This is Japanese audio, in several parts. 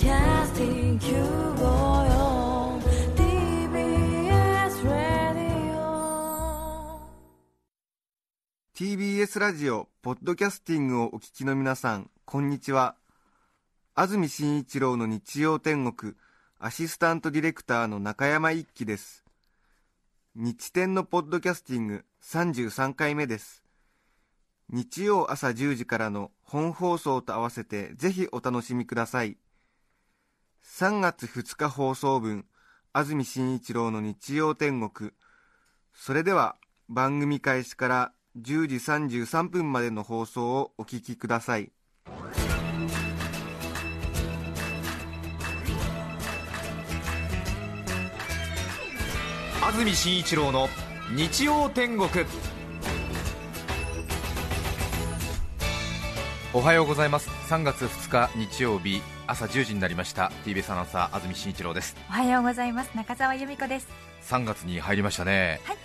podcasting 954 TBS Radio TBS ラジオポッドキャスティングをお聞きの皆さんこんにちは。安住紳一郎の日曜天国アシスタントディレクターの中山一輝です。日天のポッドキャスティング33回目です。日曜朝10時からの本放送と合わせてぜひお楽しみください。3月2日放送分安住紳一郎の日曜天国。それでは番組開始から10時33分までの放送をお聞きください。安住紳一郎の日曜天国。おはようございます。3月2日日曜日朝10時になりました。TBS アナウンサー安住紳一郎です。おはようございます。中澤由美子です。3月に入りましたね、はい。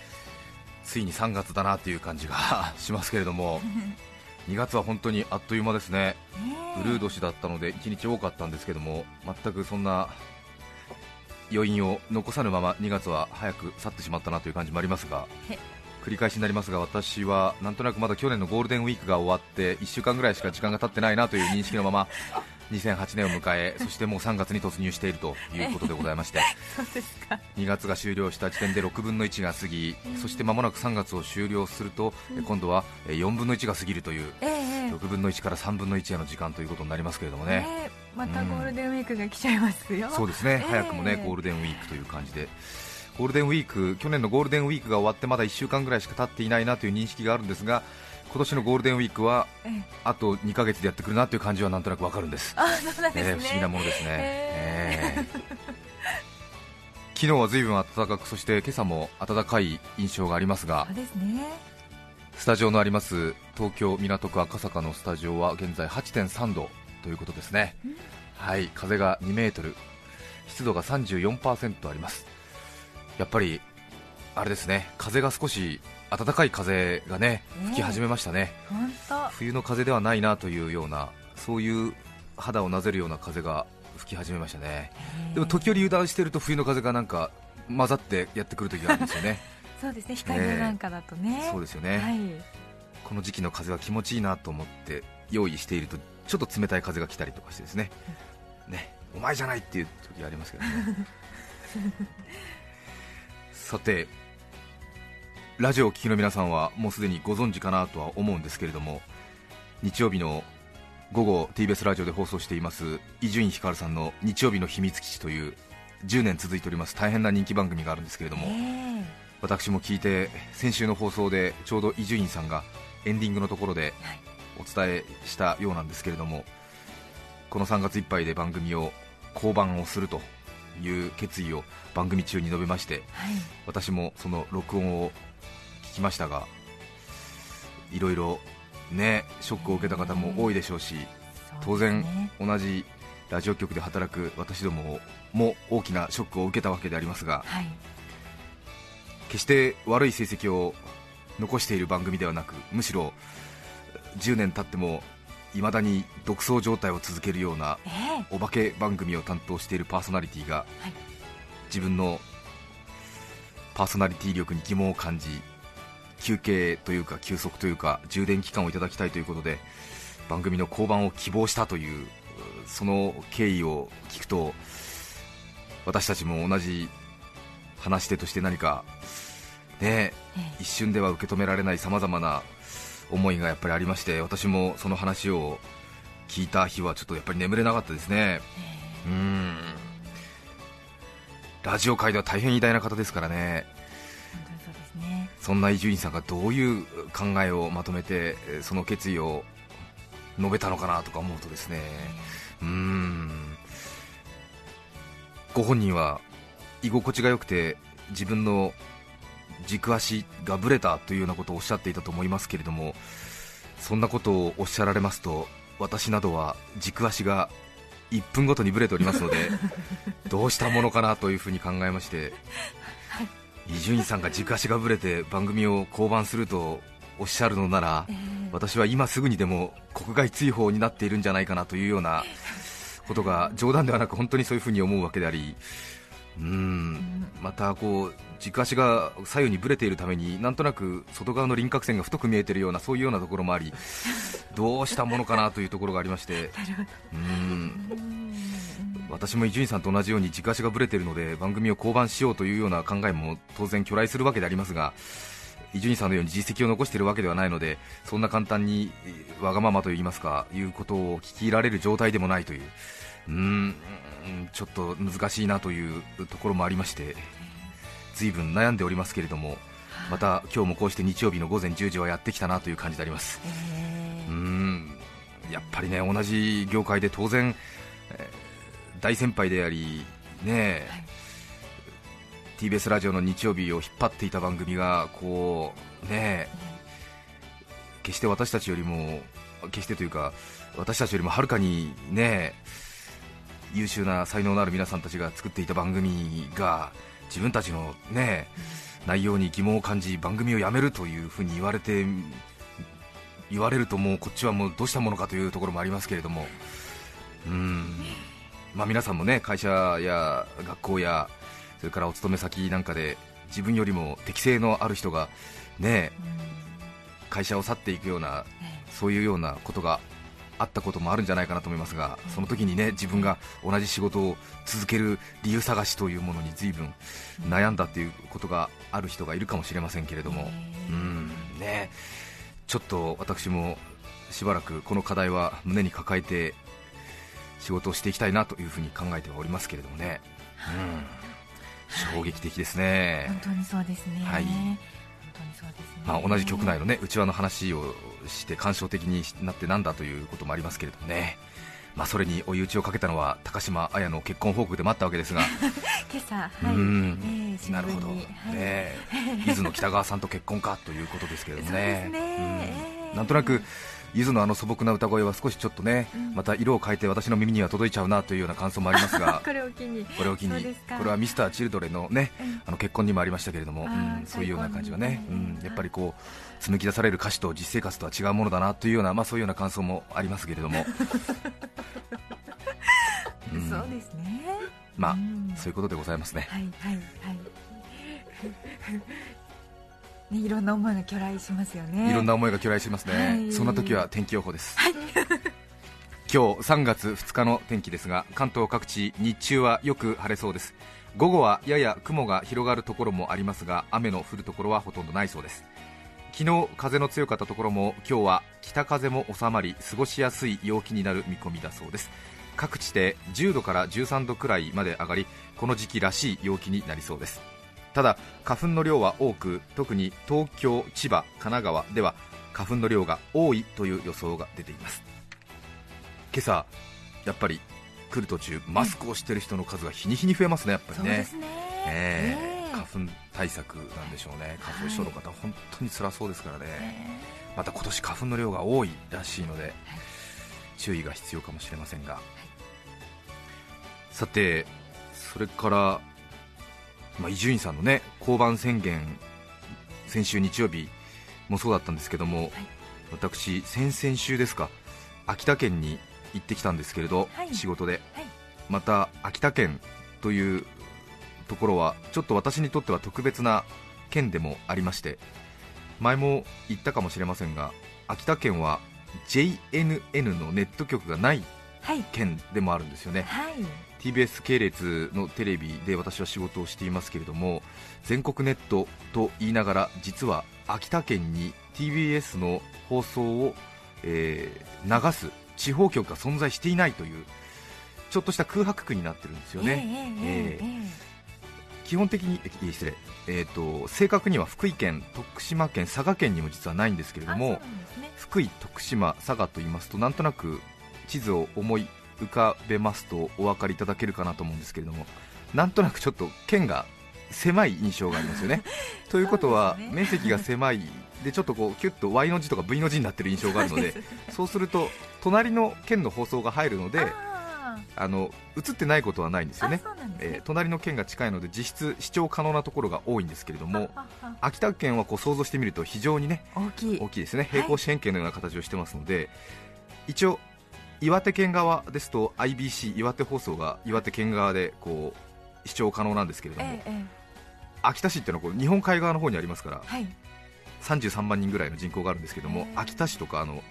ついに3月だなという感じが しますけれども。2月は本当にあっという間ですね。ウルー年だったので1日多かったんですけども全くそんな余韻を残さぬまま2月は早く去ってしまったなという感じもありますが。へ繰り返しになりますが私はなんとなくまだ去年のゴールデンウィークが終わって1週間ぐらいしか時間が経ってないなという認識のまま2008年を迎えそしてもう3月に突入しているということでございまして。そうですか。2月が終了した時点で6分の1が過ぎそして間もなく3月を終了すると今度は4分の1が過ぎるというええええ。6分の1から3分の1への時間ということになりますけれどもね。ええまたゴールデンウィークが来ちゃいますよ、そうですね、ええ早くもねゴールデンウィークという感じで、ゴールデンウィーク去年のゴールデンウィークが終わってまだ1週間ぐらいしか経っていないなという認識があるんですが、今年のゴールデンウィークはええ。あと2ヶ月でやってくるなという感じはなんとなくわかるんです、えー不思議なものですね。えええ。昨日は随分暖かく、そして今朝も暖かい印象がありますがね。スタジオのあります東京港区赤坂のスタジオは現在8.3度ということですね、はい風が2メートル湿度が34%ありますやっぱりあれですね風が少し暖かい風がねね吹き始めましたね。本当。冬の風ではないなというようなそういう肌をなぜるような風が吹き始めましたね。でも時折油断していると冬の風がなんか混ざってやってくる時があるんですよね。そうですね光なんかだとね。そうですよね、はい。この時期の風は気持ちいいなと思って用意しているとちょっと冷たい風が来たりとかしてですね、ねお前じゃないっていう時がありますけどね さてラジオをお聞きの皆さんはもうすでにご存知かなとは思うんですけれども日曜日の午後 TBS ラジオで放送しています伊集院光さんの「日曜日の秘密基地」という10年続いております大変な人気番組があるんですけれども、え私も聞いて先週の放送でちょうど伊集院さんがエンディングのところではい。お伝えしたようなんですけれどもこの3月いっぱいで番組を降板をするという決意を番組中に述べましてはい。私もその録音を聞きましたがいろいろねショックを受けた方も多いでしょうし当然同じラジオ局で働く私どもも大きなショックを受けたわけでありますがはい。決して悪い成績を残している番組ではなくむしろ10年経っても未だに独走状態を続けるようなええ。お化け番組を担当しているパーソナリティがはい。自分のパーソナリティ力に疑問を感じ休憩というか休息というか充電期間をいただきたいということで番組の降板を希望したというその経緯を聞くと私たちも同じ話し手として何かねええ一瞬では受け止められないさまざまな思いがやっぱりありまして私もその話を聞いた日はちょっとやっぱり眠れなかったですね。うーん。ラジオ界では大変偉大な方ですからね。そね。そんな伊集院さんがどういう考えをまとめてえーその決意を述べたのかなとか思うとですね。うーん。ご本人は居心地が良くて自分の軸足がぶれたというようなことをおっしゃっていたと思いますけれどもそんなことをおっしゃられますと私などは軸足が1分ごとにぶれておりますので どうしたものかなというふうに考えまして伊集院さんが軸足がぶれて番組を降板するとおっしゃるのならええ。私は今すぐにでも国外追放になっているんじゃないかなというようなことが冗談ではなく本当にそういうふうに思うわけでありうーん。またこう軸足が左右にぶれているためになんとなく外側の輪郭線が太く見えているようなそういうようなところもありどうしたものかなというところがありまして。うーん。私も伊集院さんと同じように軸足がぶれているので番組を降板しようというような考えも当然去来するわけでありますが伊集院さんのように実績を残しているわけではないのでそんな簡単にえーわがままといいますかいうことを聞き入られる状態でもないという。うーんちょっと難しいなというところもありまして随分悩んでおりますけれどもまた今日もこうして日曜日の午前10時はやってきたなという感じであります。えうーん。やっぱりね同じ業界で当然、えー大先輩でありね、はい。TBS ラジオの日曜日を引っ張っていた番組がこうね決して私たちよりも決してというか私たちよりもはるかにね優秀な才能のある皆さんたちが作っていた番組が自分たちのね内容に疑問を感じ番組をやめるというふうに言われて言われるともうこっちはもうどうしたものかというところもありますけれどもうーん。まあ皆さんもね会社や学校やそれからお勤め先なんかで自分よりも適性のある人がね会社を去っていくようなそういうようなことがあったこともあるんじゃないかなと思いますが、その時にね自分が同じ仕事を続ける理由探しというものに随分悩んだということがある人がいるかもしれませんけれども、うん。ね、ちょっと私もしばらくこの課題は胸に抱えて仕事をしていきたいなというふうに考えてはおりますけれどもね、うん、衝撃的ですね。本当にそうですね。はい。まあ、同じ局内のね内輪の話をして感傷的になってなんだということもありますけれどもね、まあ、それに追い打ちをかけたのは高島彩の結婚報告でもあったわけですが、今朝、はうい、なるほど、はい。ね、伊豆の北川さんと結婚かということですけれどもね。ねええうん。なんとなくゆずのあの素朴な歌声は少しちょっとね、うん。また色を変えて私の耳には届いちゃうなというような感想もありますが。これを機に、これを機にこれはミスターチルドレンのねうん。あの結婚にもありましたけれども、うん、そういうような感じはね、うん、やっぱりこう紡ぎ出される歌詞と実生活とは違うものだなというような、まあ、そういうような感想もありますけれども、うん。そうですね。まあうん。そういうことでございますね。はいはいはい。ね、いろんな思いが去来しますよね。いろんな思いが去来しますね、はい。そんな時は天気予報です、今日3月2日の天気ですが関東各地日中はよく晴れそうです。午後はやや雲が広がるところもありますが雨の降るところはほとんどないそうです。昨日風の強かったところも今日は北風も収まり過ごしやすい陽気になる見込みだそうです。各地で10度から13度くらいまで上がりこの時期らしい陽気になりそうですただ花粉の量は多く特に東京、千葉、神奈川では花粉の量が多いという予想が出ています。今朝やっぱり来る途中マスクをしている人の数が日に日に増えますねやっぱりね。ね。花粉対策なんでしょうね。花粉症の方、本当に辛そうですからね、え。また今年花粉の量が多いらしいので、注意が必要かもしれませんが、さてそれからまあ伊集院さんのね降板宣言先週日曜日もそうだったんですけども、私先々週ですか秋田県に行ってきたんですけれど、はい。仕事で、はい。また秋田県というところはちょっと私にとっては特別な県でもありまして前も言ったかもしれませんが秋田県は JNN のネット局がないはい。県でもあるんですよね。はい TBS 系列のテレビで私は仕事をしていますけれども全国ネットと言いながら実は秋田県に TBS の放送を、えー流す地方局が存在していないというちょっとした空白区になってるんですよね、えええええ基本的にえ失礼、えー、と正確には福井県、徳島県、佐賀県にも実はないんですけれどもね。福井、徳島、佐賀と言いますとなんとなく地図を思い浮かべますとお分かりいただけるかなと思うんですけれどもなんとなくちょっと県が狭い印象がありますよね。ということは、ね。面積が狭いでちょっとこうキュッと Y の字とか V の字になってる印象があるのでそうす。ると隣の県の放送が入るのでああの映ってないことはないんですーよね。ね。えー隣の県が近いので実質視聴可能なところが多いんですけれども秋田県はこう想像してみると非常にね大きい。大きいですね。平行四辺形のような形をしてますので、一応岩手県側ですと IBC 岩手放送が岩手県側でこう視聴可能なんですけれども、えええ秋田市っていうのはこう日本海側の方にありますからえはい。33万人ぐらいの人口があるんですけどもへー秋田市とかあの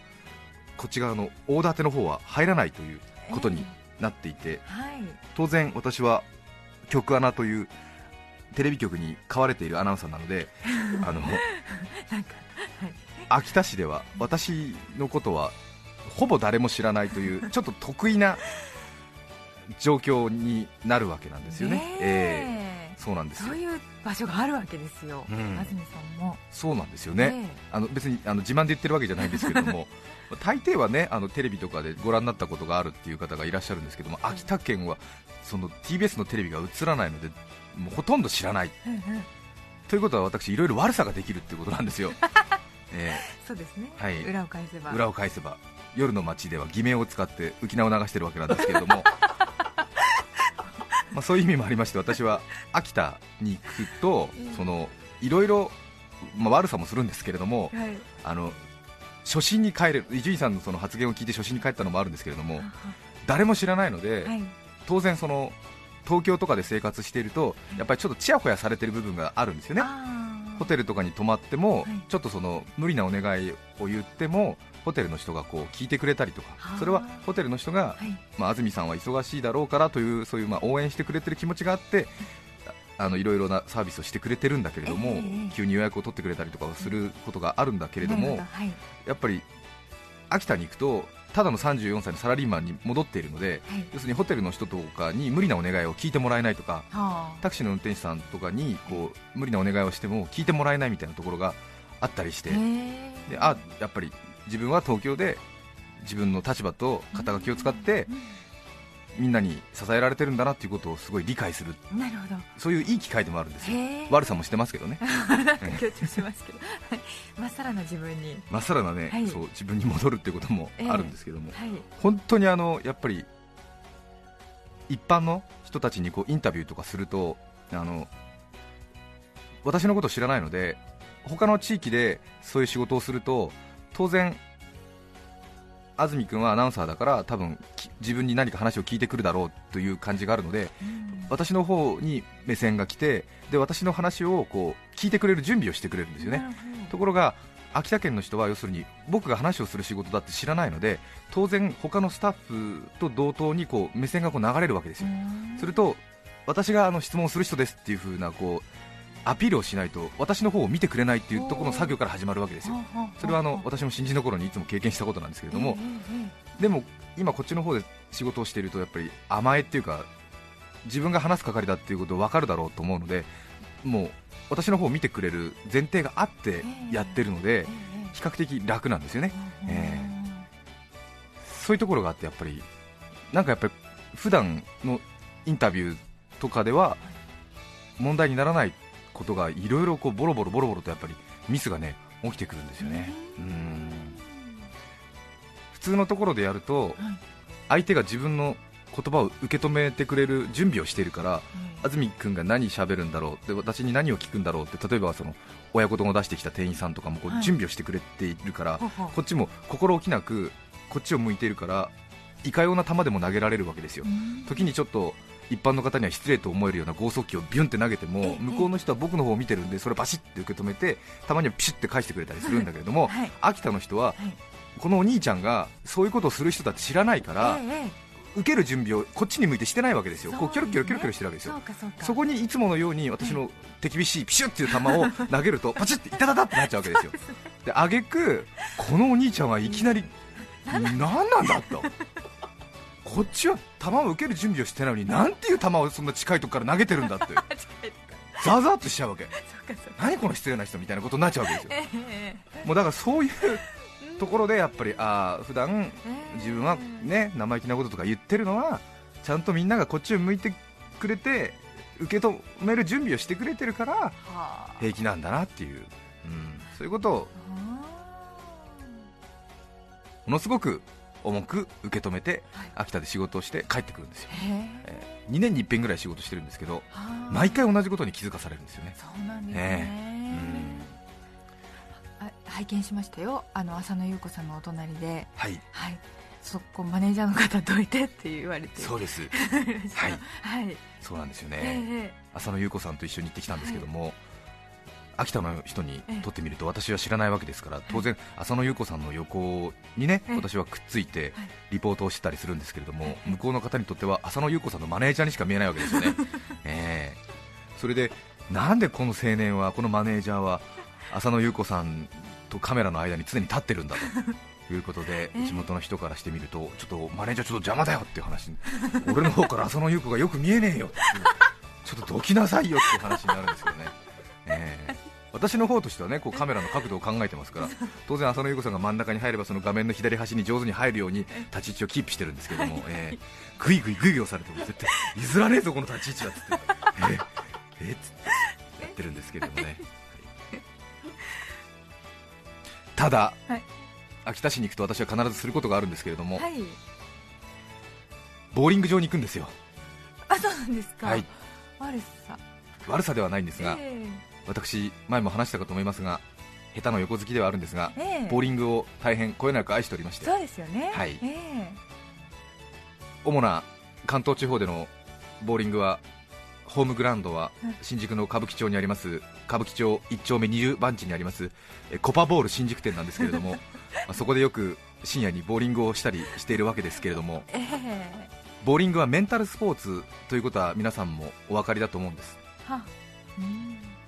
こっち側の大館の方は入らないということになっていてはい。当然私は局アナというテレビ局に飼われているアナウンサーなので あのはい。秋田市では私のことはほぼ誰も知らないという ちょっと得意な状況になるわけなんですよね。え。ええ。そうなんですよ。そういう場所があるわけですよ、うん。安住さんも。そうなんですよね、あの別にあの自慢で言ってるわけじゃないんですけれども 大抵はねあのテレビとかでご覧になったことがあるっていう方がいらっしゃるんですけどもはい。秋田県はその TBS のテレビが映らないのでもうほとんど知らない。ええうんうん。ということは私いろいろ悪さができるっていうことなんですよ、えそうですね、はい。裏を返せば。ー裏を返せば夜の街では偽名を使って浮き名を流してるわけなんですけれども。まあそういう意味もありまして私は秋田に行くとうん。そのいろいろ、まあ、悪さもするんですけれどもはい。あの初心に帰れる伊集院さんのその発言を聞いて初心に帰ったのもあるんですけれども誰も知らないので、はい。当然その東京とかで生活しているとやっぱりちょっとちやほやされてる部分があるんですよねホテルとかに泊まっても、はい。ちょっとその無理なお願いを言ってもホテルの人がこう聞いてくれたりとか。はあそれはホテルの人が、はい。まあ、安住さんは忙しいだろうからというそういうまあ応援してくれてる気持ちがあってあのいろいろなサービスをしてくれてるんだけれども、ええ急に予約を取ってくれたりとかをすることがあるんだけれどもやっぱり秋田に行くとただの34歳のサラリーマンに戻っているのではい。要するにホテルの人とかに無理なお願いを聞いてもらえないとかはタクシーの運転手さんとかにこう無理なお願いをしても聞いてもらえないみたいなところがあったりしてであやっぱり自分は東京で自分の立場と肩書きを使ってみんなに支えられてるんだなっていうことをすごい理解する。うんなるほど。そういういい機会でもあるんですよ。悪さもしてますけどね。強調しますけど。はい。まっさらな自分に。まっさらなね、はい。そう自分に戻るっていうこともあるんですけども、はい。本当にあのやっぱり一般の人たちにこうインタビューとかするとあの私のことを知らないので他の地域でそういう仕事をすると当然安住君はアナウンサーだから多分き自分に何か話を聞いてくるだろうという感じがあるのでうん。私の方に目線が来てで私の話をこう聞いてくれる準備をしてくれるんですよね。ところが秋田県の人は要するに僕が話をする仕事だって知らないので当然他のスタッフと同等にこう目線がこう流れるわけですよ。うん。すると私があの質問をする人ですっていう風なこうアピールをしないと私の方を見てくれないっていうところの作業から始まるわけですよ。それはあの私も新人の頃にいつも経験したことなんですけれども。でも今こっちの方で仕事をしているとやっぱり甘えっていうか自分が話す係だっていうこと分かるだろうと思うのでもう私の方を見てくれる前提があってやってるので比較的楽なんですよね。え。そういうところがあってやっぱりなんかやっぱり普段のインタビューとかでは問題にならないことがいろいろこうボロボロボロボロとやっぱりミスがね起きてくるんですよね。うん。普通のところでやるとはい相手が自分の言葉を受け止めてくれる準備をしているから安住君が何喋るんだろうで私に何を聞くんだろうって例えばその親子丼を出してきた店員さんとかもこはいう準備をしてくれているから、こっちも心置きなくこっちを向いているからいかような球でも投げられるわけですよ。うん。時にちょっと一般の方には失礼と思えるような剛速球をビュンって投げてえもえ向こうの人は僕の方を見てるんでそれをバシッて受け止めてたまにはピシッて返してくれたりするんだけれどもはい秋田の人ははい。このお兄ちゃんがそういうことをする人だって知らないから受ける準備をこっちに向いてしてないわけですよ。こうキョロキョロキョロキョロしてるわけですよ。そこにいつものように私の手厳しいピシュっていう球を投げると パチッていたたたってなっちゃうわけですよ。で挙句このお兄ちゃんはいきなり何なんだとこっちは球を受ける準備をしてないのになんていう球をそんな近いとこから投げてるんだって。ザーザーっとしちゃうわけ。何この失礼な人みたいなことになっちゃうわけですよ。もうだからそういうところでやっぱりああ普段え自分はね生意気なこととか言ってるのはちゃんとみんながこっちを向いてくれて受け止める準備をしてくれてるからはあ。平気なんだなっていう、うん、そういうことをものすごく重く受け止めてはい。秋田で仕事をして帰ってくるんですよ、へええ2年に一遍ぐらい仕事してるんですけどはあ。毎回同じことに気づかされるんですよね、そうなんですえねうん。あ拝見しましたよ。あの浅野ゆう子さんのお隣で。はい。はい。そこマネージャーの方どいてって言われて。そうです。はい。はい。そうなんですよね、え。浅野ゆう子さんと一緒に行ってきたんですけども、秋田の人にええ。とってみると私は知らないわけですから当然、浅野ゆう子さんの横にねええ。私はくっついてはい。リポートをしてたりするんですけれどもええ。向こうの方にとっては浅野ゆう子さんのマネージャーにしか見えないわけですよね、ええ。それでなんでこの青年は、このマネージャーは浅野ゆう子さんとカメラの間に常に立ってるんだと いうことでええ。地元の人からしてみるとちょっとマネージャーちょっと邪魔だよっていう話。に俺の方から浅野ゆう子がよく見えねえよっていう。ちょっとどきなさいよっていう話になるんですけどね、ええ。私の方としてはねこうカメラの角度を考えてますから当然浅野ゆう子さんが真ん中に入ればその画面の左端に上手に入るように立ち位置をキープしてるんですけども、ええ。グイグイグイグイ押されても絶対譲らねえぞこの立ち位置はって。ええ。えっつってやってるんですけれどもね。ただ、はい。秋田市に行くと私は必ずすることがあるんですけれども、はい。ボーリング場に行くんですよ。あそうなんですか。はい。悪さ。悪さではないんですが、え私前も話したかと思いますが下手の横好きではあるんですがええ。えボーリングを大変こよなく愛しておりまして。そうですよね。はい。ええ。主な関東地方でのボーリングはホームグラウンドはうん新宿の歌舞伎町にあります歌舞伎町1丁目20番地にありますえコパボール新宿店なんですけれども まあそこでよく深夜にボーリングをしたりしているわけですけれどもええ。ボーリングはメンタルスポーツということは皆さんもお分かりだと思うんです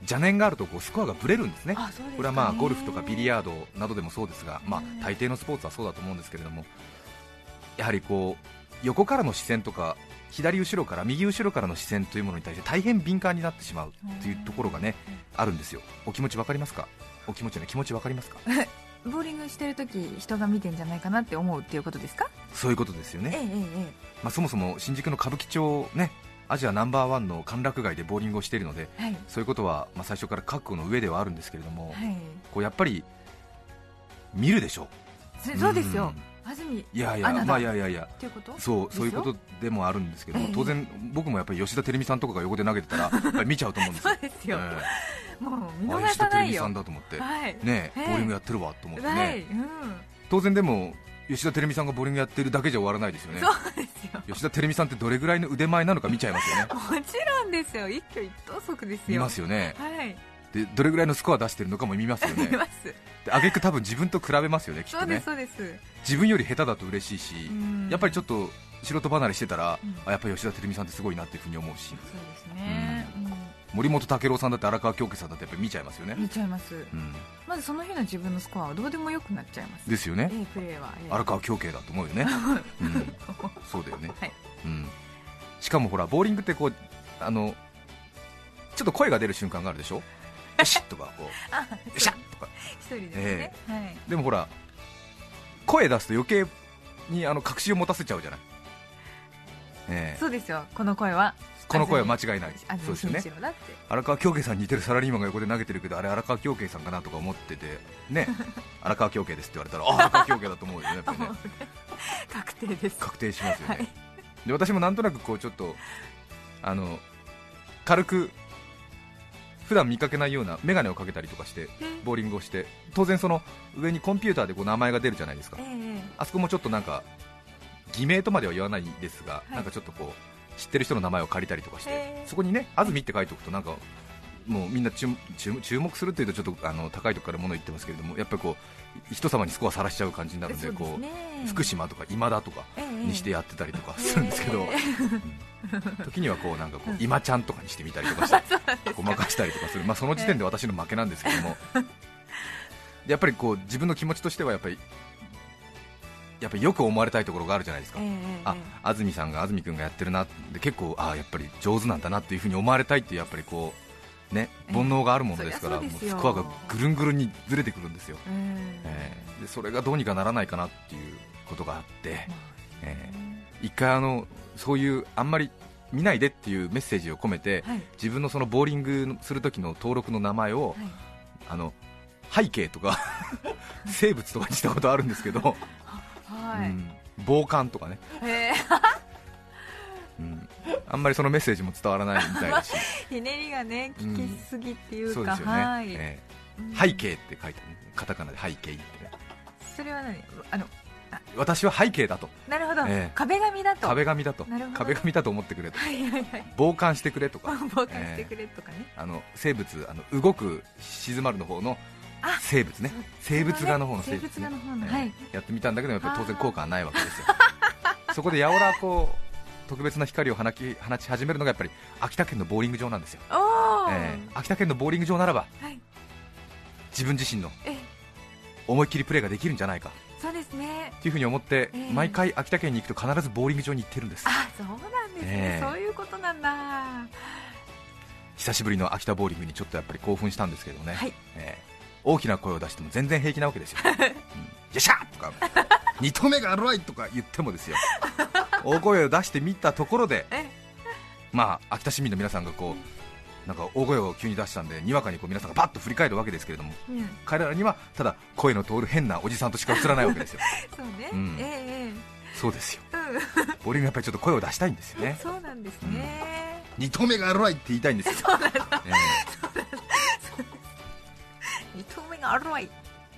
邪念があるとこうスコアがぶれるんですね。すかね。これはまあゴルフとかビリヤードなどでもそうですが、まあうん、大抵のスポーツはそうだと思うんですけれどもやはりこう横からの視線とか左後ろから右後ろからの視線というものに対して大変敏感になってしまうというところがねあるんですよ。お気持ちわかりますか？お気持ちね気持ちわかりますか？ボーリングしてる時人が見てんじゃないかなって思うっていうことですか？そういうことですよね、ええええまあ、そもそも新宿の歌舞伎町ねアジアナンバーワンの歓楽街でボーリングをしているのでええはい。そういうことはまあ最初から覚悟の上ではあるんですけれども、はい。こうやっぱり見るでしょそそうですよ。ん。安住っいやいやまあいやいやいや。ていうこと？そうそういうことでもあるんですけどもええ。当然僕もやっぱり吉田照美さんとかが横で投げてたら やっぱり見ちゃうと思うんですそようですよ、えもう見えあ逃吉田照美さないよさんだと思って。はい。ねえええ。ボーリングやってるわと思ってはい、ねうん。当然でも吉田照美さんがボーリングやってるだけじゃ終わらないですよね。そうですよ。吉田照美さんってどれぐらいの腕前なのか見ちゃいますよね。もちろんですよ。一挙一投足ですよ。見ますよね。はい。でどれぐらいのスコア出してるのかも見ますよね。見ます。で挙句多分自分と比べますよねきっとね。そうですそうです。自分より下手だと嬉しいしうん。やっぱりちょっと素人離れしてたら、うん。あやっぱり吉田照美さんってすごいなっていうふうに思うし。そうですね、うん森本武郎さんだって荒川京家さんだってやっぱり見ちゃいますよね、見ちゃいます。うん、まずその日の自分のスコアはどうでもよくなっちゃいます。ですよね。A プレーは、ええ。荒川京家だと思うよね、うん、そうだよね、はい。うん、しかもほらボーリングってこうあのちょっと声が出る瞬間があるでしょ？よしとかこう。あよっしゃとか。一人ですね、はい。でもほら声出すと余計にあの確信を持たせちゃうじゃない、ええ。そうですよ。この声はこの声は間違いない。安そうですよね。荒川京家さんに似てるサラリーマンが横で投げてるけどあれ荒川京家さんかなとか思っててね 荒川京家ですって言われたらあ荒川京家だと思うよねやっぱり ね。確定です。確定しますよね、はい。で私もなんとなくこうちょっとあの軽く普段見かけないような眼鏡をかけたりとかしてボーリングをして当然その上にコンピューターでこう名前が出るじゃないですか。ええあそこもちょっとなんか偽名とまでは言わないですが、い。なんかちょっとこう知ってる人の名前を借りたりとかして、そこにね「安住」って書いておくとなんかもうみんな注目するっていうとちょっとあの高いところから物言ってますけれどもやっぱりこう人様にスコアさらしちゃう感じになるんでこね。う福島とか今田とかええにしてやってたりとかするんですけど、時にはこうなんかこう今ちゃんとかにしてみたりとかして ごまかしたりとかする、まあ、その時点で私の負けなんですけども、でやっぱりこう自分の気持ちとしてはやっぱりやっぱりよく思われたいところがあるじゃないですか、ええあ安住さんが安住君がやってるなで結構あやっぱり上手なんだなっていうふうに思われたいっていうやっぱりこうね煩悩があるものですから、ええそりゃそうですよ。もうスコアがぐるんぐるんにずれてくるんですよ、えええ。でそれがどうにかならないかなっていうことがあってまあえ。一回あのそういうあんまり見ないでっていうメッセージを込めて、はい。自分のそのボーリングする時の登録の名前を、はい。あの背景とか 生物とかにしたことあるんですけど、はい、うん。防寒とかね、え うん、あんまりそのメッセージも伝わらないみたいだし。ー ひねりがねうん。聞きすぎっていうか、そうですよね、はい、えうん。え背景って書いてあるね。カタカナで背景ってね。それは何？あの私は背景だと。なるほど、ええ。壁紙だと。壁紙だと。壁紙だと思ってくれと。はいはいはい。傍観してくれとか。傍観してくれとかね、あの生物あの動く静まるの方のあ生物ね。生物画の方の生物画の方の、えーはい。やってみたんだけどやっぱり当然効果はないわけですよ。そこでやおらこう特別な光を放き放ち始めるのがやっぱり秋田県のボーリング場なんですよ、えー秋田県のボーリング場ならばはい。自分自身のえ思いっきりプレーができるんじゃないか。そうですね。というふうに思って、ええ。毎回秋田県に行くと必ずボーリング場に行ってるんです。あそうなんですね、ええ。そういうことなんだ。久しぶりの秋田ボーリングにちょっとやっぱり興奮したんですけどね、はい。えー大きな声を出しても全然平気なわけですよ、うん、よっしゃとか 二投目が悪いとか言ってもですよ。大声を出してみたところでえ？まあ秋田市民の皆さんがこうなんか大声を急に出したんでにわかにこう皆さんがパッと振り返るわけですけれどもうん。彼らにはただ声の通る変なおじさんとしか映らないわけですよ。そうね、うん。ええそうですよ。ええボーリやっぱりちょっと声を出したいんですようんね。そうなんですね、二投目が悪いって言いたいんですよ。え二投目があるわい。ー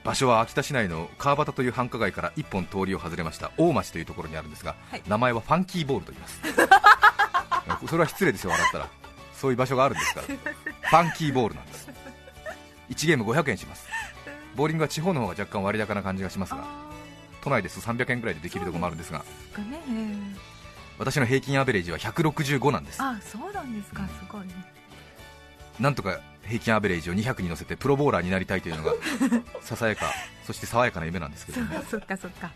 場所は秋田市内の川端という繁華街から一本通りを外れました大町というところにあるんですが、はい。名前はファンキーボールと言います。それは失礼ですよ笑ったら。そういう場所があるんですから。ファンキーボールなんです。1ゲーム500円します。ボーリングは地方の方が若干割高な感じがしますがあ都内ですと300円ぐらいでできるところもあるんですがね、え私の平均アベレージは165なんです。えあそうなんですか。すごいね。なんとか平均アベレージを200に乗せてプロボーラーになりたいというのが ささやかそして爽やかな夢なんですけどもそっかそっか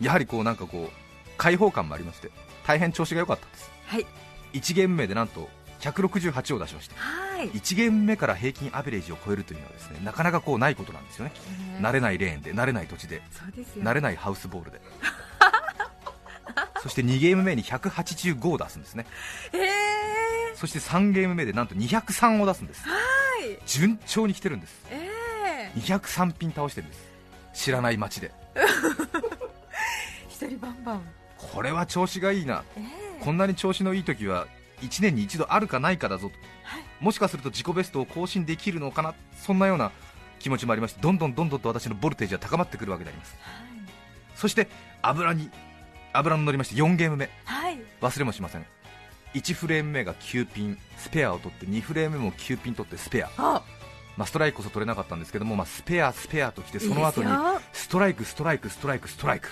やはりこうなんかこう開放感もありまして大変調子が良かったです。はい。1ゲーム目でなんと168を出しました。はい。1ゲーム目から平均アベレージを超えるというのはですねなかなかこうないことなんですよね。ええ慣れないレーンで慣れない土地でで慣れないハウスボールでそして2ゲーム目に185を出すんですね。ええそして3ゲーム目でなんと203を出すんです。はい。順調に来てるんです。ええ203ピン倒してるんです。知らない街で。一人バンバン。これは調子がいいな。ええこんなに調子のいい時は1年に一度あるかないかだぞと。はい。もしかすると自己ベストを更新できるのかな？そんなような気持ちもありましてどんどんどんどんと私のボルテージは高まってくるわけであります。そして油に油の乗りまして4ゲーム目。はい。忘れもしません。1フレーム目が9ピン。スペアを取って2フレーム目も9ピン取ってスペア、あ。まあ、ストライクこそ取れなかったんですけども、まあ、スペアスペアときてその後にストライクストライクストライクストライク。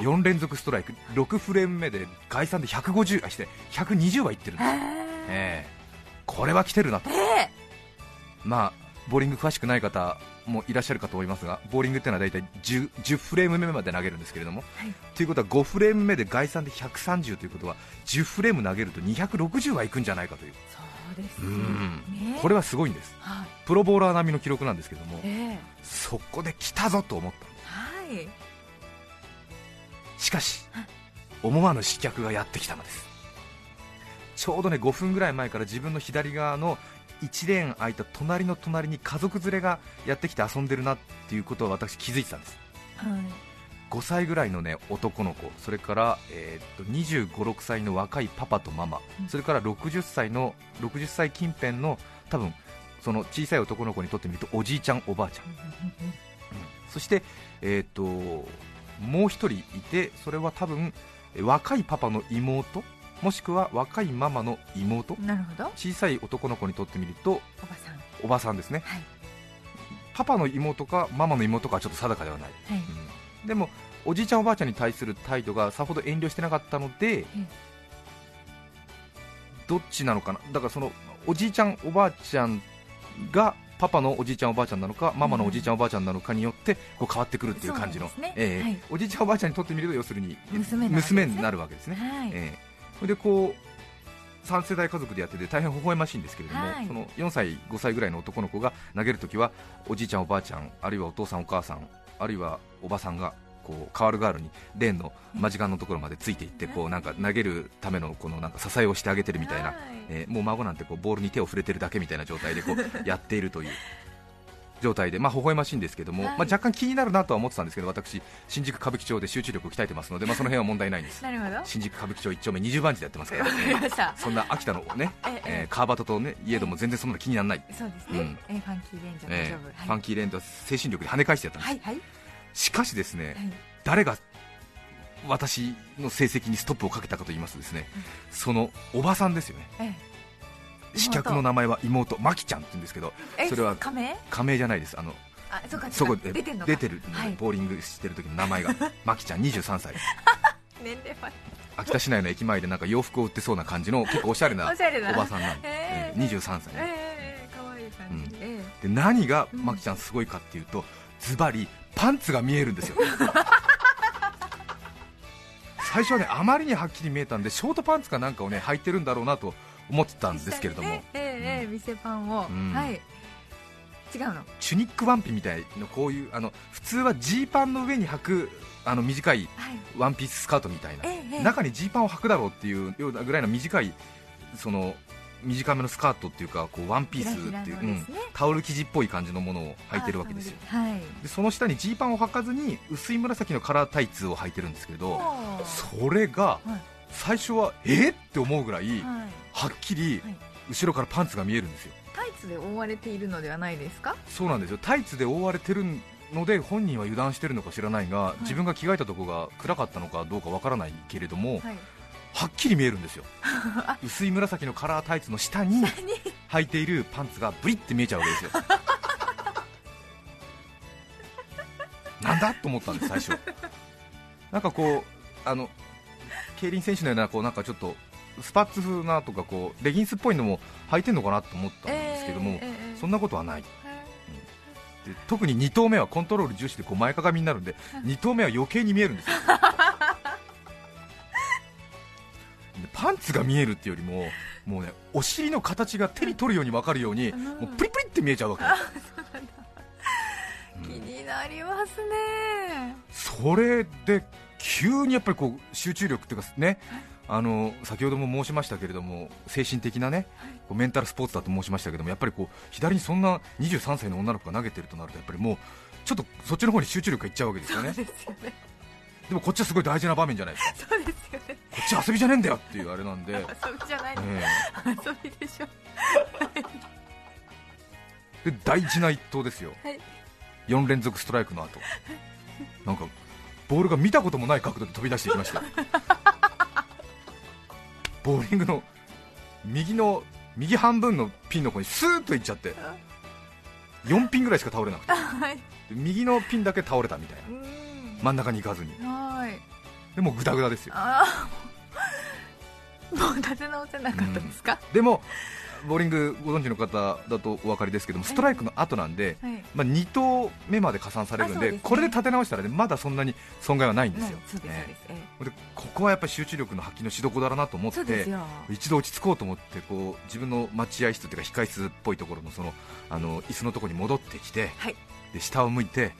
4連続ストライク。6フレーム目で概算で150あして120はいってるんですよ、えええ。これは来てるなと。ええ。まあボーリング詳しくない方もいらっしゃるかと思いますがボーリングっていうのは大体 10, 10フレーム目まで投げるんですけれども、はい。ということは5フレーム目で概算で130ということは10フレーム投げると260はいくんじゃないかという。そうですようん。ねこれはすごいんです。はい。プロボーラー並みの記録なんですけどもええ。そこで来たぞと思ったんではい。すしかし思わぬ失脚がやってきたのですちょうどね5分ぐらい前から自分の左側の1レーン空いた隣の隣に家族連れがやってきて遊んでるなっていうことを私気づいてたんです。はい。5歳ぐらいの、ね、男の子、それから、えーっと25、6歳の若いパパとママ、うん。それから60歳の60歳近辺の多分その小さい男の子にとってみるとおじいちゃん、おばあちゃん、そして、えーっともう一人いて、それは多分え若いパパの妹、もしくは若いママの妹、なるほど。小さい男の子にとってみるとおばさん。おばさんですね、はい。パパの妹かママの妹かはちょっと定かではない。はい。うん。でもおじいちゃんおばあちゃんに対する態度がさほど遠慮してなかったので、どっちなのかな？だからそのおじいちゃんおばあちゃんがパパのおじいちゃんおばあちゃんなのかママのおじいちゃんおばあちゃんなのかによってこう変わってくるっていう感じの、ね。ええ。はい。おじいちゃんおばあちゃんにとってみると要するに娘になるわけですね、はい。えでこう3世代家族でやってて大変微笑ましいんですけれども、はいその4歳、5歳ぐらいの男の子が投げるときはおじいちゃん、おばあちゃんあるいはお父さん、お母さんあるいはおばさんがこう代わる代わるにレーンの間近のところまでついていってこうなんか投げるためのこのなんか支えをしてあげてるみたいな、はいえーもう孫なんてこうボールに手を触れてるだけみたいな状態でこうやっているという状態で、まあ微笑ましいんですけども、はい。まあ、若干気になるなとは思ってたんですけど私、新宿歌舞伎町で集中力を鍛えてますので、まあ、その辺は問題ないんです。なるほど。新宿歌舞伎町一丁目20番地でやってますから、そんな秋田のね、ええ。えー川端とね、いえども全然そんなの気にならない、そうですね。うん、えーファンキーレンジャー大え丈夫ーファンキーレンドは精神力で跳ね返してやったんです、はいはい。しかしですね、はい。誰が私の成績にストップをかけたかと言いますとですね、そのおばさんですよね。ええ刺客の名前は妹マキちゃんって言うんですけどえそれは仮名？じゃないです。あのあそうかそこで出てんのか。出てる、はい。ボーリングしてる時の名前が マキちゃん23歳。年齢は秋田市内の駅前でなんか洋服を売ってそうな感じの結構おしゃれな おばさんなんで、えええ23歳。ね、ええ可愛い感じ。で、えで何がうん。マキちゃんすごいかっていうとズバリパンツが見えるんですよ。最初はねあまりにはっきり見えたんでショートパンツかなんかをね履いてるんだろうなと思ってたえんですけれども、ええええ店パンを、うん。はい。違うの。チュニックワンピみたいのこういうあの普通はジーパンの上に履くあの短いはい。ワンピーススカートみたいな、中にジーパンを履くだろうっていうようなぐらいの短いその短めのスカートっていうかこうワンピースっていうひらひらのうん。タオル生地っぽい感じのものを履いてるわけですよ。あはい。でその下にジーパンを履かずに薄い紫のカラータイツを履いてるんですけれどそれがはい最初はえっって思うぐらいはっきりはい。後ろからパンツが見えるんですよ。タイツで覆われているのではないですか？そうなんですよ。タイツで覆われてるので本人は油断してるのか知らないが、い。自分が着替えたところが暗かったのかどうかわからないけれども、はい。はっきり見えるんですよ。薄い紫のカラータイツの下に下に？履いているパンツがブリって見えちゃうわけですよ。なんだと思ったんです最初。なんかこうあの競輪選手のようなこうなんかちょっとスパッツ風なとかこうレギンスっぽいのも履いてるのかなと思ったんですけども、ええええそんなことはないはいで特に2投目はコントロール重視でこう前かがみになるんで2投目は余計に見えるんですよ。でパンツが見えるっていうよりももうねお尻の形が手に取るように分かるようにうん。もうプリプリって見えちゃうわけよ。気になりますね。それで急にやっぱりこう集中力っていうかねあの先ほども申しましたけれども精神的なねこうメンタルスポーツだと申しましたけどもやっぱりこう左にそんな23歳の女の子が投げてるとなるとやっぱりもうちょっとそっちの方に集中力がいっちゃうわけですよね。そうですよね。でもこっちはすごい大事な場面じゃないですか。そうですよね。こっち遊びじゃねえんだよっていうあれなんで、遊びじゃない遊びでしょ。えで大事な一投ですよ、はい。4連続ストライクの後。なんかボールが見たこともない角度で飛び出していきました。ボーリングの右の右半分のピンの方にスーッといっちゃって4ピンぐらいしか倒れなくて。はい。で右のピンだけ倒れたみたいな。うん。真ん中に行かずに。はい。でもうグダグダですよ。もう立て直せなかったですか、でもボーリングご存知の方だとお分かりですけどもストライクの後なんで、はい。まあ、2投目まで加算されるんでです。ねこれで立て直したら、ね、まだそんなに損害はないんですよ、ねでここはやっぱり集中力の発揮のしどころだなと思って一度落ち着こうと思ってこう自分の待合室というか控室っぽいところのそのあの椅子のところに戻ってきて、はい。で下を向いて、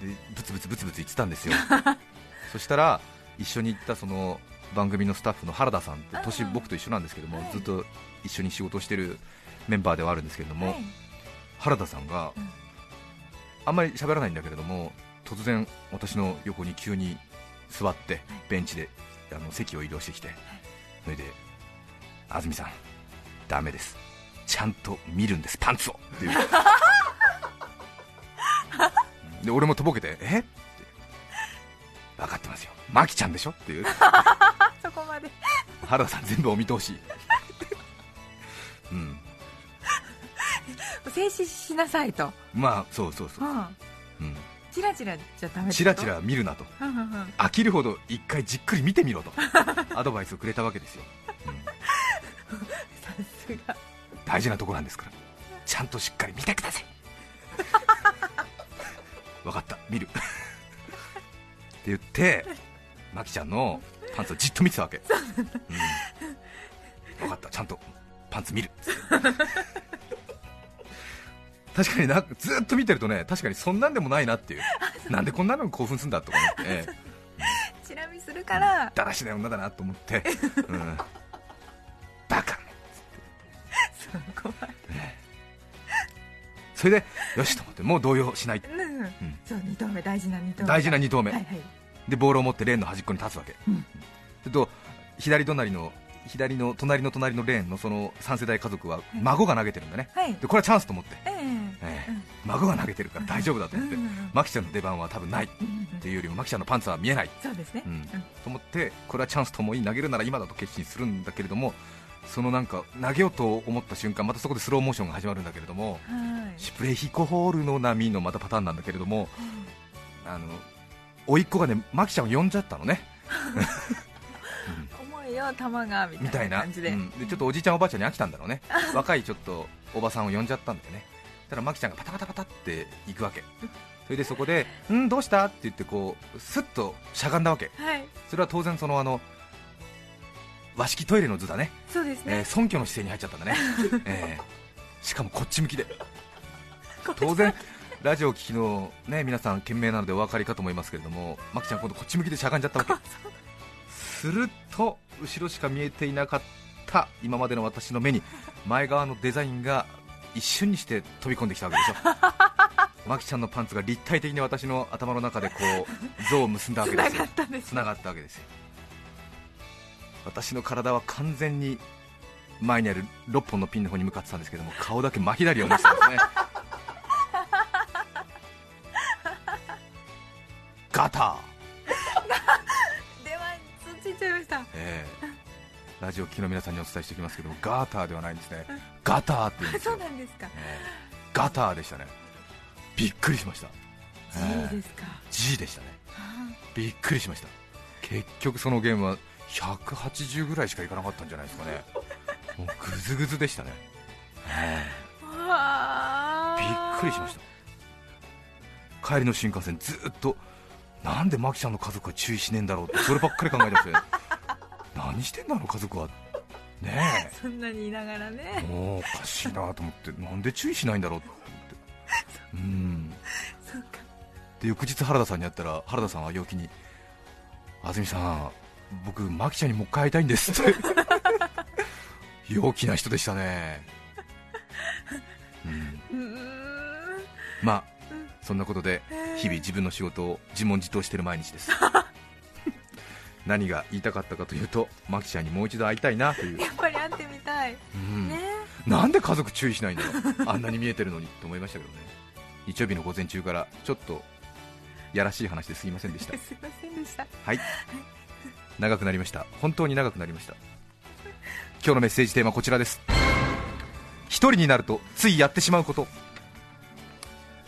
でブツブツブツブツ言ってたんですよ。そしたら一緒に行ったその番組のスタッフの原田さんって年僕と一緒なんですけども、はい。ずっと一緒に仕事をしてるメンバーではあるんですけれども、はい。原田さんが、うん。あんまり喋らないんだけれども突然私の横に急に座ってベンチであの席を移動してきて、それで安住さんダメです。ちゃんと見るんですパンツを。っていう。うん。で俺もとぼけてえ？って。分かってますよ。マキちゃんでしょ？っていう。そこまで。原田さん全部お見通し静止しなさいと、まあそうそうそう、う。ん、うん、チラチラじゃダメチラチラ見るなと。うんうんうん。飽きるほど一回じっくり見てみろと。アドバイスをくれたわけですよ、うん。さすが。大事なところなんですから。ちゃんとしっかり見てください。分かった。見る。って言ってマキちゃんのパンツをじっと見てたわけ、うん、分かった。ちゃんとパンツ見る確かになずっと見てるとね確かにそんなんでもないなっていう。なんでこんなのに興奮するんだとか思って、ええ。チラ見するから。だらしない女だなと思って、うん、バカ そこまそれでよしと思ってもう動揺しないでうんうん。そう二投目大事な二投目。大事な2投目、はいはい。でボールを持ってレーンの端っこに立つわけ、うん。それと左隣の左の隣の隣のレーンのその3世代家族は孫が投げてるんだね、はい。でこれはチャンスと思って、え孫が投げてるから大丈夫だと思って、マキちゃん。の出番は多分ないっていうよりもマキちゃん。のパンツは見えない、そうですね。うん。と思ってこれはチャンスともに投げるなら今だと決心するんだけれどもそのなんか投げようと思った瞬間またそこでスローモーションが始まるんだけれどもはい。シュプレヒコホールの波のまたパターンなんだけれどもあの甥っ子がねマキちゃんを呼んじゃったのね。よ玉がみたいな。感じで、うん。でちょっとおじいちゃんおばあちゃんに飽きたんだろうね。若いちょっとおばさんを呼んじゃったんだよねたらマキちゃんがパタパタパタって行くわけ。それでそこで「んどうした?」って言ってこうスッとしゃがんだわけ。はい。それは当然そのあの和式トイレの図だね、そうですね、えー、尊虚の姿勢に入っちゃったんだね、えー。しかもこっち向きで。当然ラジオを聞きの、ね、皆さん懸命なのでお分かりかと思いますけれどもマキちゃん今度こっち向きでしゃがんじゃったわけ。すると後ろしか見えていなかった今までの私の目に前側のデザインが一瞬にして飛び込んできたわけでしょ。マキちゃんのパンツが立体的に私の頭の中でこう像を結んだわけですよ。つながったわけですよ。私の体は完全に前にある6本のピンの方に向かってたんですけども顔だけ真左を向いてたんですね。ガター。電話つついちゃいました。ええラジオ機の皆さんにお伝えしておきますけどもガーターではないんですね。ガターって言うんですそようなんですか。ええ。ガターでしたね。びっくりしました。ええ。いいですか、G でしたね。はびっくりしました。結局そのゲームは180ぐらいしかいかなかったんじゃないですかね。もうグズグズでしたね、えあ。えびっくりしました。帰りの新幹線ずっとなんでマキちゃんの家族は注意しねえんだろうってそればっかり考えてましたよ何してんだあの家族は。ね そんなに言いながらえね。もうおかしいなと思ってなんで注意しないんだろうって思って。うん。そうか。で翌日原田さんに会ったら原田さんは陽気に安住さん僕マキちゃんにもう一回会いたいんですって。陽気な人でしたね、うん。まあそんなことで日々自分の仕事を自問自答している毎日です何が言いたかったかというとマキちゃんにもう一度会いたいなという、やっぱり会ってみたい、うん。ね。なんで家族注意しないんだろうあんなに見えてるのにと思いましたけどね。日曜日の午前中からちょっとやらしい話ですいませんでした。すいませんでした。はい。長くなりました。本当に長くなりました。今日のメッセージテーマはこちらです。一人になるとついやってしまうこと。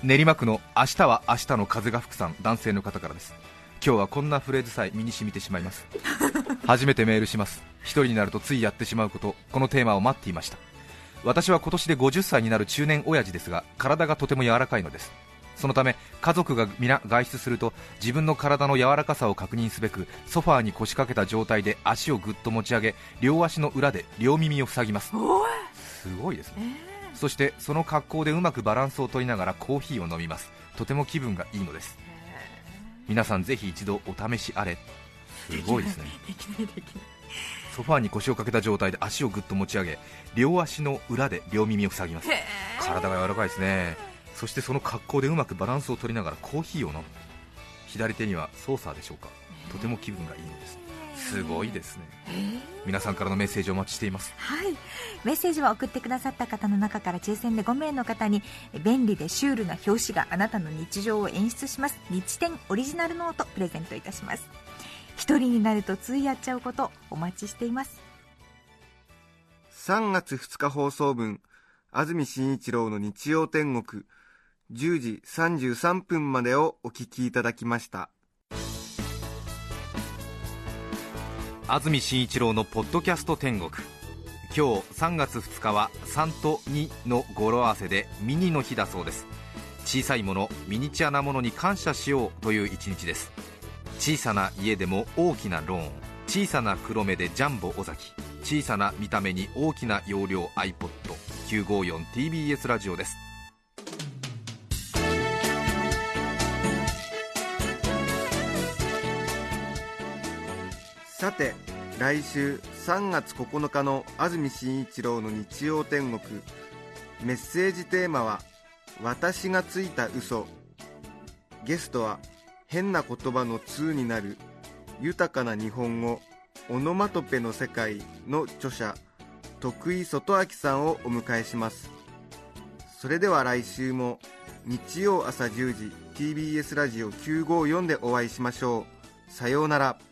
練馬区の明日は明日の風が吹くさん男性の方からです今日はこんなフレーズさえ身に染みてしまいます。初めてメールします。一人になるとついやってしまうことこのテーマを待っていました。私は今年で50歳になる中年親父ですが体がとても柔らかいのです。そのため家族が皆外出すると自分の体の柔らかさを確認すべくソファーに腰掛けた状態で足をぐっと持ち上げ両足の裏で両耳を塞ぎます。すごいですね。えそしてその格好でうまくバランスを取りながらコーヒーを飲みます。とても気分がいいのです皆さんぜひ一度お試しあれ。すごいですね。できないできないソファーに腰を掛けた状態で足をぐっと持ち上げ両足の裏で両耳を塞ぎます。体が柔らかいですね。そしてその格好でうまくバランスを取りながらコーヒーを飲む。左手にはソーサーでしょうか。とても気分がいいのですすごいですね。皆さんからのメッセージをお待ちしています。はい。メッセージを送ってくださった方の中から抽選で5名の方にえ便利でシュールな表紙があなたの日常を演出します。日展オリジナルノートプレゼントいたします。一人になるとついやっちゃうことお待ちしています。3月2日放送分安住紳一郎の日曜天国10時33分までをお聞きいただきました安住紳一郎のポッドキャスト天国。今日3月2日は3と2の語呂合わせでミニの日だそうです。小さいものミニチュアなものに感謝しようという一日です。小さな家でも大きなローン。小さな黒目でジャンボ尾崎。小さな見た目に大きな容量 iPod954TBS ラジオです。さて来週3月9日の安住紳一郎の日曜天国。メッセージテーマは「私がついた嘘。ゲストは変な言葉の通になる豊かな日本語オノマトペの世界の著者徳井外明さんをお迎えします。それでは来週も日曜朝10時 TBS ラジオ954でお会いしましょう。さようなら。